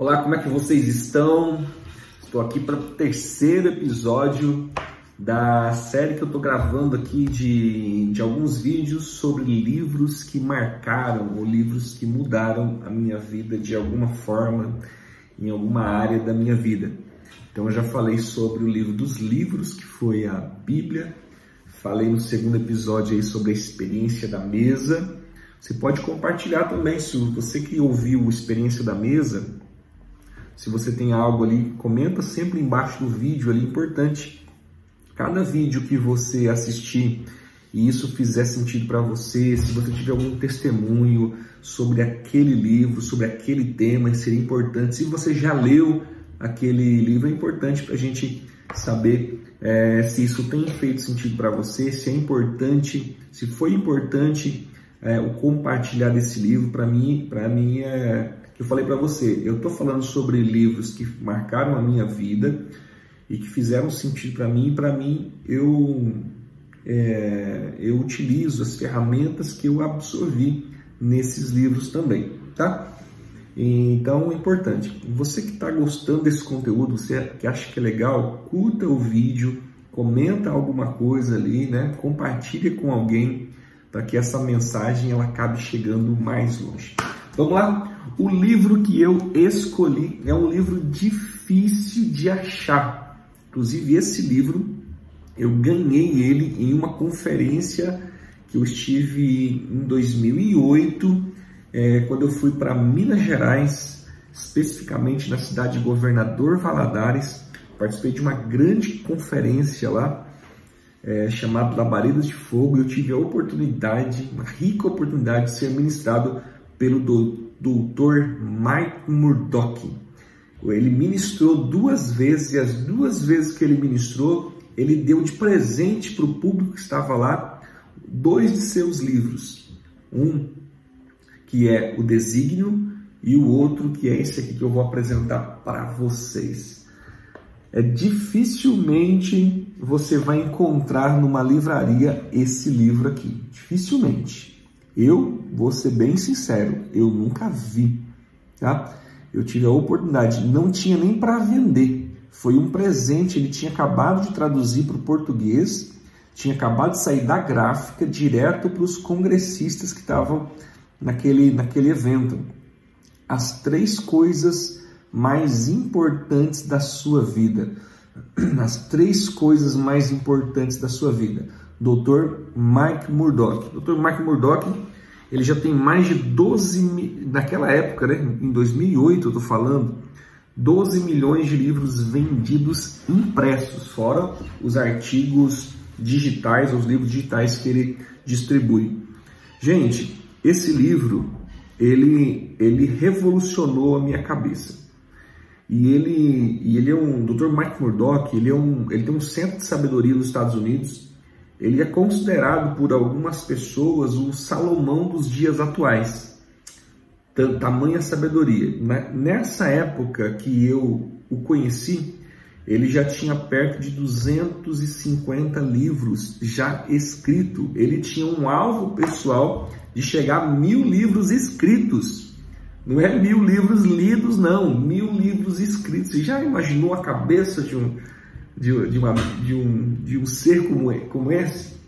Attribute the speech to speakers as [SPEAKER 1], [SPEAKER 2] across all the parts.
[SPEAKER 1] Olá, como é que vocês estão? Estou aqui para o terceiro episódio da série que eu estou gravando aqui de, de alguns vídeos sobre livros que marcaram ou livros que mudaram a minha vida de alguma forma, em alguma área da minha vida. Então eu já falei sobre o livro dos livros, que foi a Bíblia. Falei no segundo episódio aí sobre a experiência da mesa. Você pode compartilhar também, se você que ouviu a experiência da mesa, se você tem algo ali, comenta sempre embaixo do vídeo ali, importante. Cada vídeo que você assistir e isso fizer sentido para você, se você tiver algum testemunho sobre aquele livro, sobre aquele tema, seria importante. Se você já leu aquele livro, é importante para a gente saber é, se isso tem feito sentido para você, se é importante, se foi importante é, o compartilhar desse livro. Para mim, para mim é eu falei para você, eu estou falando sobre livros que marcaram a minha vida e que fizeram sentido para mim. Para mim, eu é, eu utilizo as ferramentas que eu absorvi nesses livros também, tá? Então é importante. Você que está gostando desse conteúdo, você que acha que é legal, curta o vídeo, comenta alguma coisa ali, né? Compartilhe com alguém para que essa mensagem ela acabe chegando mais longe. Vamos lá? O livro que eu escolhi é um livro difícil de achar. Inclusive, esse livro eu ganhei ele em uma conferência que eu estive em 2008, é, quando eu fui para Minas Gerais, especificamente na cidade de Governador Valadares. Participei de uma grande conferência lá, é, chamada Labaredas de Fogo, e eu tive a oportunidade, uma rica oportunidade de ser ministrado pelo doutor Mike Murdock. Ele ministrou duas vezes e as duas vezes que ele ministrou, ele deu de presente para o público que estava lá dois de seus livros. Um que é o Desígnio e o outro que é esse aqui que eu vou apresentar para vocês. É dificilmente você vai encontrar numa livraria esse livro aqui, dificilmente. Eu vou ser bem sincero, eu nunca vi, tá? Eu tive a oportunidade, não tinha nem para vender. Foi um presente, ele tinha acabado de traduzir para o português, tinha acabado de sair da gráfica direto para os congressistas que estavam naquele, naquele evento. As três coisas mais importantes da sua vida. As três coisas mais importantes da sua vida. Dr. Mike Murdock. Dr. Mike Murdock, ele já tem mais de 12, naquela época, né, em 2008 eu estou falando, 12 milhões de livros vendidos impressos, fora os artigos digitais, os livros digitais que ele distribui. Gente, esse livro, ele, ele revolucionou a minha cabeça. E ele, e ele é um, Dr. Mike Murdock, ele, é um, ele tem um centro de sabedoria nos Estados Unidos, ele é considerado por algumas pessoas o Salomão dos dias atuais. Tamanha sabedoria. Nessa época que eu o conheci, ele já tinha perto de 250 livros já escritos. Ele tinha um alvo pessoal de chegar a mil livros escritos. Não é mil livros lidos, não, mil livros escritos. Você já imaginou a cabeça de um, de, de, uma, de, um, de um ser como, como esse?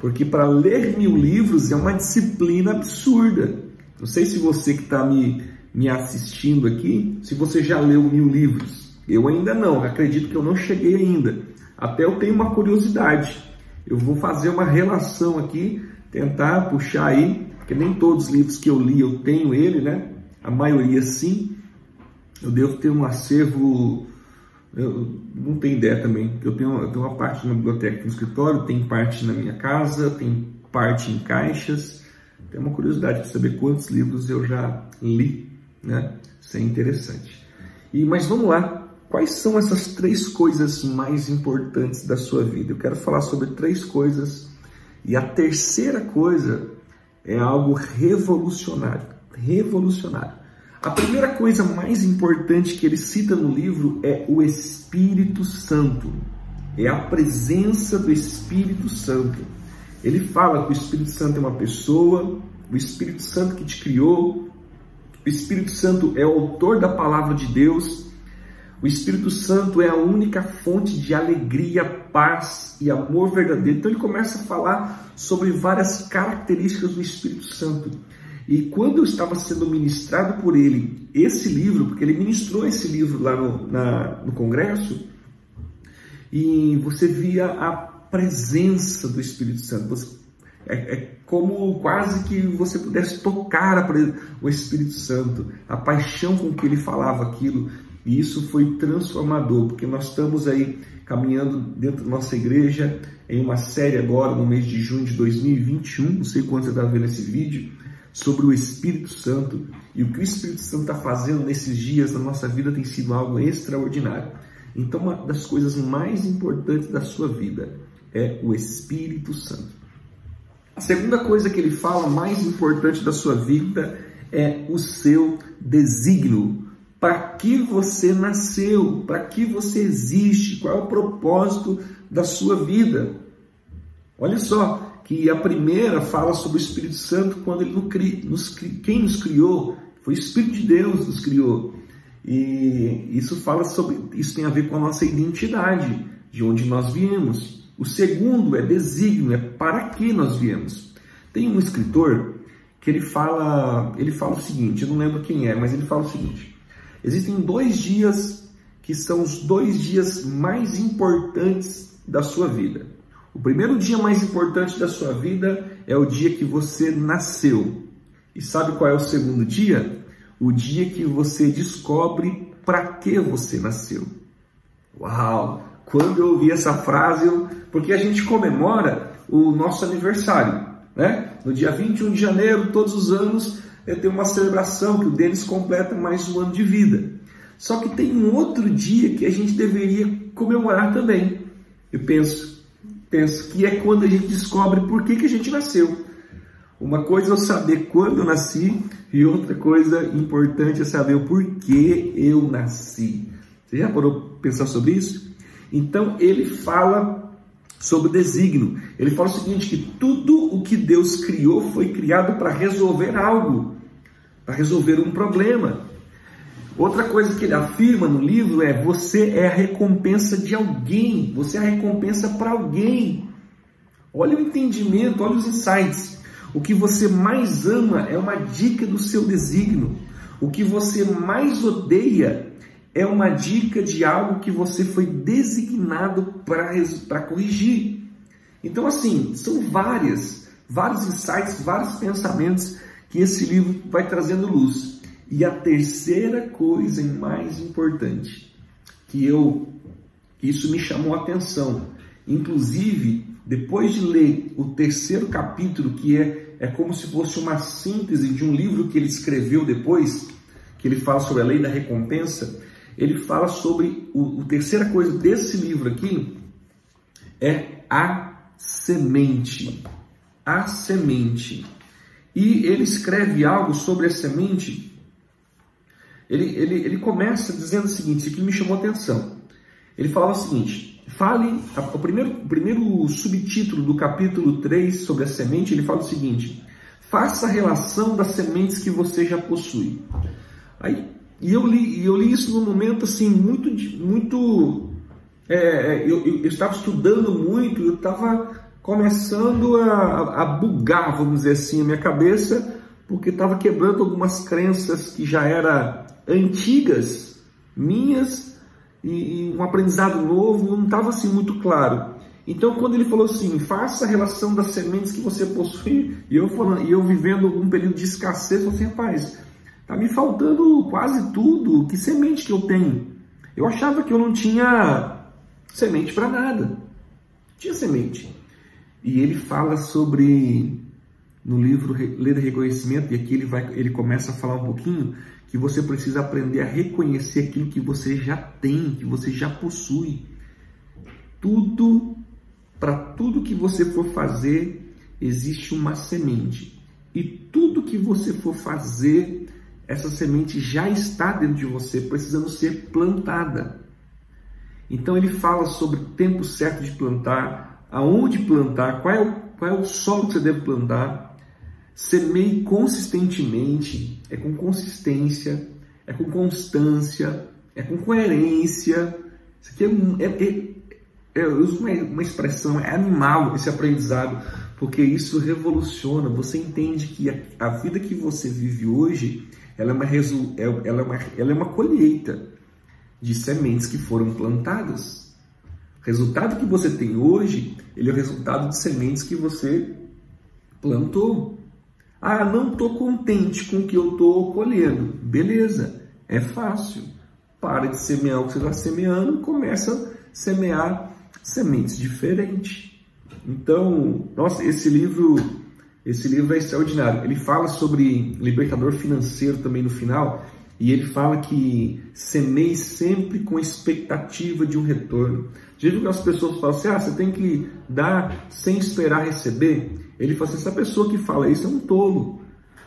[SPEAKER 1] Porque para ler mil livros é uma disciplina absurda. Não sei se você que está me, me assistindo aqui, se você já leu mil livros. Eu ainda não, acredito que eu não cheguei ainda. Até eu tenho uma curiosidade. Eu vou fazer uma relação aqui, tentar puxar aí, porque nem todos os livros que eu li eu tenho ele, né? A maioria sim. Eu devo ter um acervo eu não tenho ideia também. Eu tenho, eu tenho uma parte na biblioteca no escritório, tem parte na minha casa, tem parte em caixas. Tenho uma curiosidade de saber quantos livros eu já li, né? Isso é interessante. E, mas vamos lá. Quais são essas três coisas mais importantes da sua vida? Eu quero falar sobre três coisas. E a terceira coisa é algo revolucionário. Revolucionário. A primeira coisa mais importante que ele cita no livro é o Espírito Santo. É a presença do Espírito Santo. Ele fala que o Espírito Santo é uma pessoa, o Espírito Santo que te criou, O Espírito Santo é o autor da palavra de Deus. O Espírito Santo é a única fonte de alegria, paz e amor verdadeiro. Então ele começa a falar sobre várias características do Espírito Santo. E quando eu estava sendo ministrado por ele esse livro, porque ele ministrou esse livro lá no, na, no congresso, e você via a presença do Espírito Santo. Você, é, é, como quase que você pudesse tocar o Espírito Santo, a paixão com que ele falava aquilo. E isso foi transformador, porque nós estamos aí caminhando dentro da nossa igreja em uma série agora no mês de junho de 2021, não sei quando você está vendo esse vídeo, sobre o Espírito Santo. E o que o Espírito Santo está fazendo nesses dias na nossa vida tem sido algo extraordinário. Então, uma das coisas mais importantes da sua vida é o Espírito Santo. A segunda coisa que ele fala, mais importante da sua vida, é o seu desígnio. Para que você nasceu? Para que você existe? Qual é o propósito da sua vida? Olha só, que a primeira fala sobre o Espírito Santo quando ele nos, quem nos criou foi o Espírito de Deus que nos criou. E isso fala sobre isso tem a ver com a nossa identidade, de onde nós viemos. O segundo é desígnio, é para que nós viemos. Tem um escritor que ele fala, ele fala o seguinte, eu não lembro quem é, mas ele fala o seguinte: existem dois dias que são os dois dias mais importantes da sua vida. O primeiro dia mais importante da sua vida é o dia que você nasceu. E sabe qual é o segundo dia? O dia que você descobre para que você nasceu. Uau! Quando eu ouvi essa frase, eu... porque a gente comemora o nosso aniversário, né? No dia 21 de janeiro, todos os anos, eu tenho uma celebração que o Denis completa mais um ano de vida. Só que tem um outro dia que a gente deveria comemorar também. Eu penso, penso que é quando a gente descobre por que, que a gente nasceu. Uma coisa é saber quando eu nasci e outra coisa importante é saber o porquê eu nasci. Você já parou pensar sobre isso? Então ele fala sobre o desígnio. Ele fala o seguinte: que tudo o que Deus criou foi criado para resolver algo, para resolver um problema. Outra coisa que ele afirma no livro é: você é a recompensa de alguém, você é a recompensa para alguém. Olha o entendimento, olha os insights. O que você mais ama é uma dica do seu desígnio. O que você mais odeia é uma dica de algo que você foi designado para corrigir. Então, assim, são várias, vários insights, vários pensamentos que esse livro vai trazendo luz. E a terceira coisa mais importante que eu isso me chamou a atenção, inclusive depois de ler o terceiro capítulo, que é, é como se fosse uma síntese de um livro que ele escreveu depois, que ele fala sobre a lei da recompensa, ele fala sobre o, a terceira coisa desse livro aqui é a semente. A semente. E ele escreve algo sobre a semente ele, ele, ele começa dizendo o seguinte, isso aqui me chamou a atenção. Ele falava o seguinte, fale, o primeiro, o primeiro subtítulo do capítulo 3 sobre a semente, ele fala o seguinte, faça a relação das sementes que você já possui. Aí, e eu li, eu li isso num momento assim, muito, muito é, é eu, eu, eu, estava estudando muito, eu estava começando a, a bugar, vamos dizer assim, a minha cabeça, porque estava quebrando algumas crenças que já era antigas, minhas, e, um aprendizado novo, não estava assim muito claro. Então, quando ele falou assim, faça a relação das sementes que você possui, e eu, falando, e eu vivendo um período de escassez, eu falei assim, rapaz, tá me faltando quase tudo, que semente que eu tenho? Eu achava que eu não tinha semente para nada, tinha semente. E ele fala sobre, no livro Ler Reconhecimento, e aqui ele, vai, ele começa a falar um pouquinho, que você precisa aprender a reconhecer aquilo que você já tem, que você já possui. Tudo, para tudo que você for fazer, existe uma semente. E tudo que você for fazer, essa semente já está dentro de você, precisando ser plantada. Então ele fala sobre o tempo certo de plantar, aonde plantar, qual é o, qual é o solo que você deve plantar, Semeie consistentemente, é com consistência, é com constância, é com coerência. Isso aqui é, é, é, é eu uso uma, uma expressão, é animal esse aprendizado, porque isso revoluciona. Você entende que a, a vida que você vive hoje, ela é uma, é, ela é uma, ela é uma colheita de sementes que foram plantadas. O resultado que você tem hoje, ele é o resultado de sementes que você plantou. Ah, não estou contente com o que eu estou colhendo. Beleza, é fácil. Para de semear o que você está semeando e começa a semear sementes diferentes. Então, nossa, esse livro, esse livro é extraordinário. Ele fala sobre libertador financeiro também no final, e ele fala que semeie sempre com expectativa de um retorno. Já que as pessoas falam assim, ah, você tem que dar sem esperar receber? Ele fala assim, essa pessoa que fala isso é um tolo.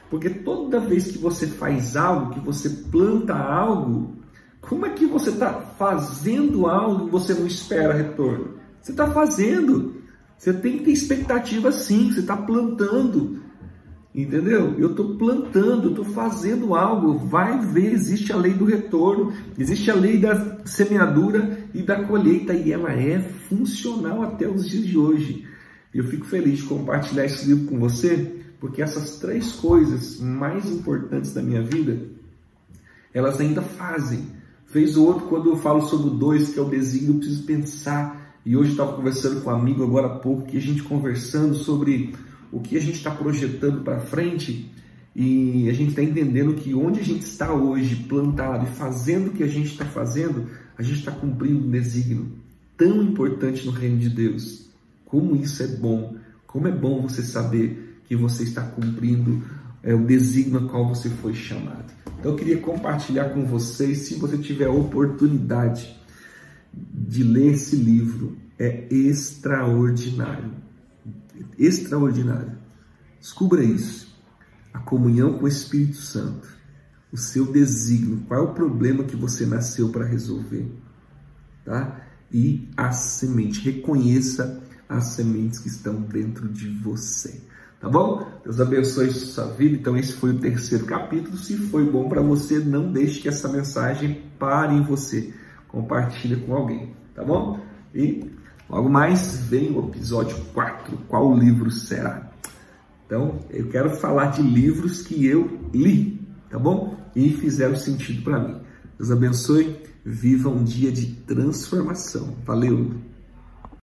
[SPEAKER 1] Porque toda vez que você faz algo, que você planta algo, como é que você está fazendo algo e você não espera retorno? Você está fazendo. Você tem que ter expectativa sim, você está plantando. Entendeu? Eu estou plantando, estou fazendo algo. Vai ver, existe a lei do retorno, existe a lei da semeadura e da colheita, e ela é funcional até os dias de hoje. Eu fico feliz de compartilhar esse livro com você, porque essas três coisas mais importantes da minha vida, elas ainda fazem. Fez o outro quando eu falo sobre o dois, que é o desígnio, eu preciso pensar. E hoje estava conversando com um amigo agora há pouco, que a gente conversando sobre o que a gente está projetando para frente e a gente está entendendo que onde a gente está hoje, plantado e fazendo o que a gente está fazendo, a gente está cumprindo um desígnio tão importante no reino de Deus. Como isso é bom, como é bom você saber que você está cumprindo é, o desígnio a qual você foi chamado. Então eu queria compartilhar com vocês, se você tiver a oportunidade de ler esse livro, é extraordinário. Extraordinário. Descubra isso. A comunhão com o Espírito Santo, o seu desígnio, qual é o problema que você nasceu para resolver, tá? E a semente, reconheça as sementes que estão dentro de você. Tá bom? Deus abençoe sua vida. Então, esse foi o terceiro capítulo. Se foi bom para você, não deixe que essa mensagem pare em você. Compartilhe com alguém, tá bom? E logo mais vem o episódio 4. Qual livro será? Então, eu quero falar de livros que eu li, tá bom? E fizeram sentido para mim. Deus abençoe. Viva um dia de transformação. Valeu!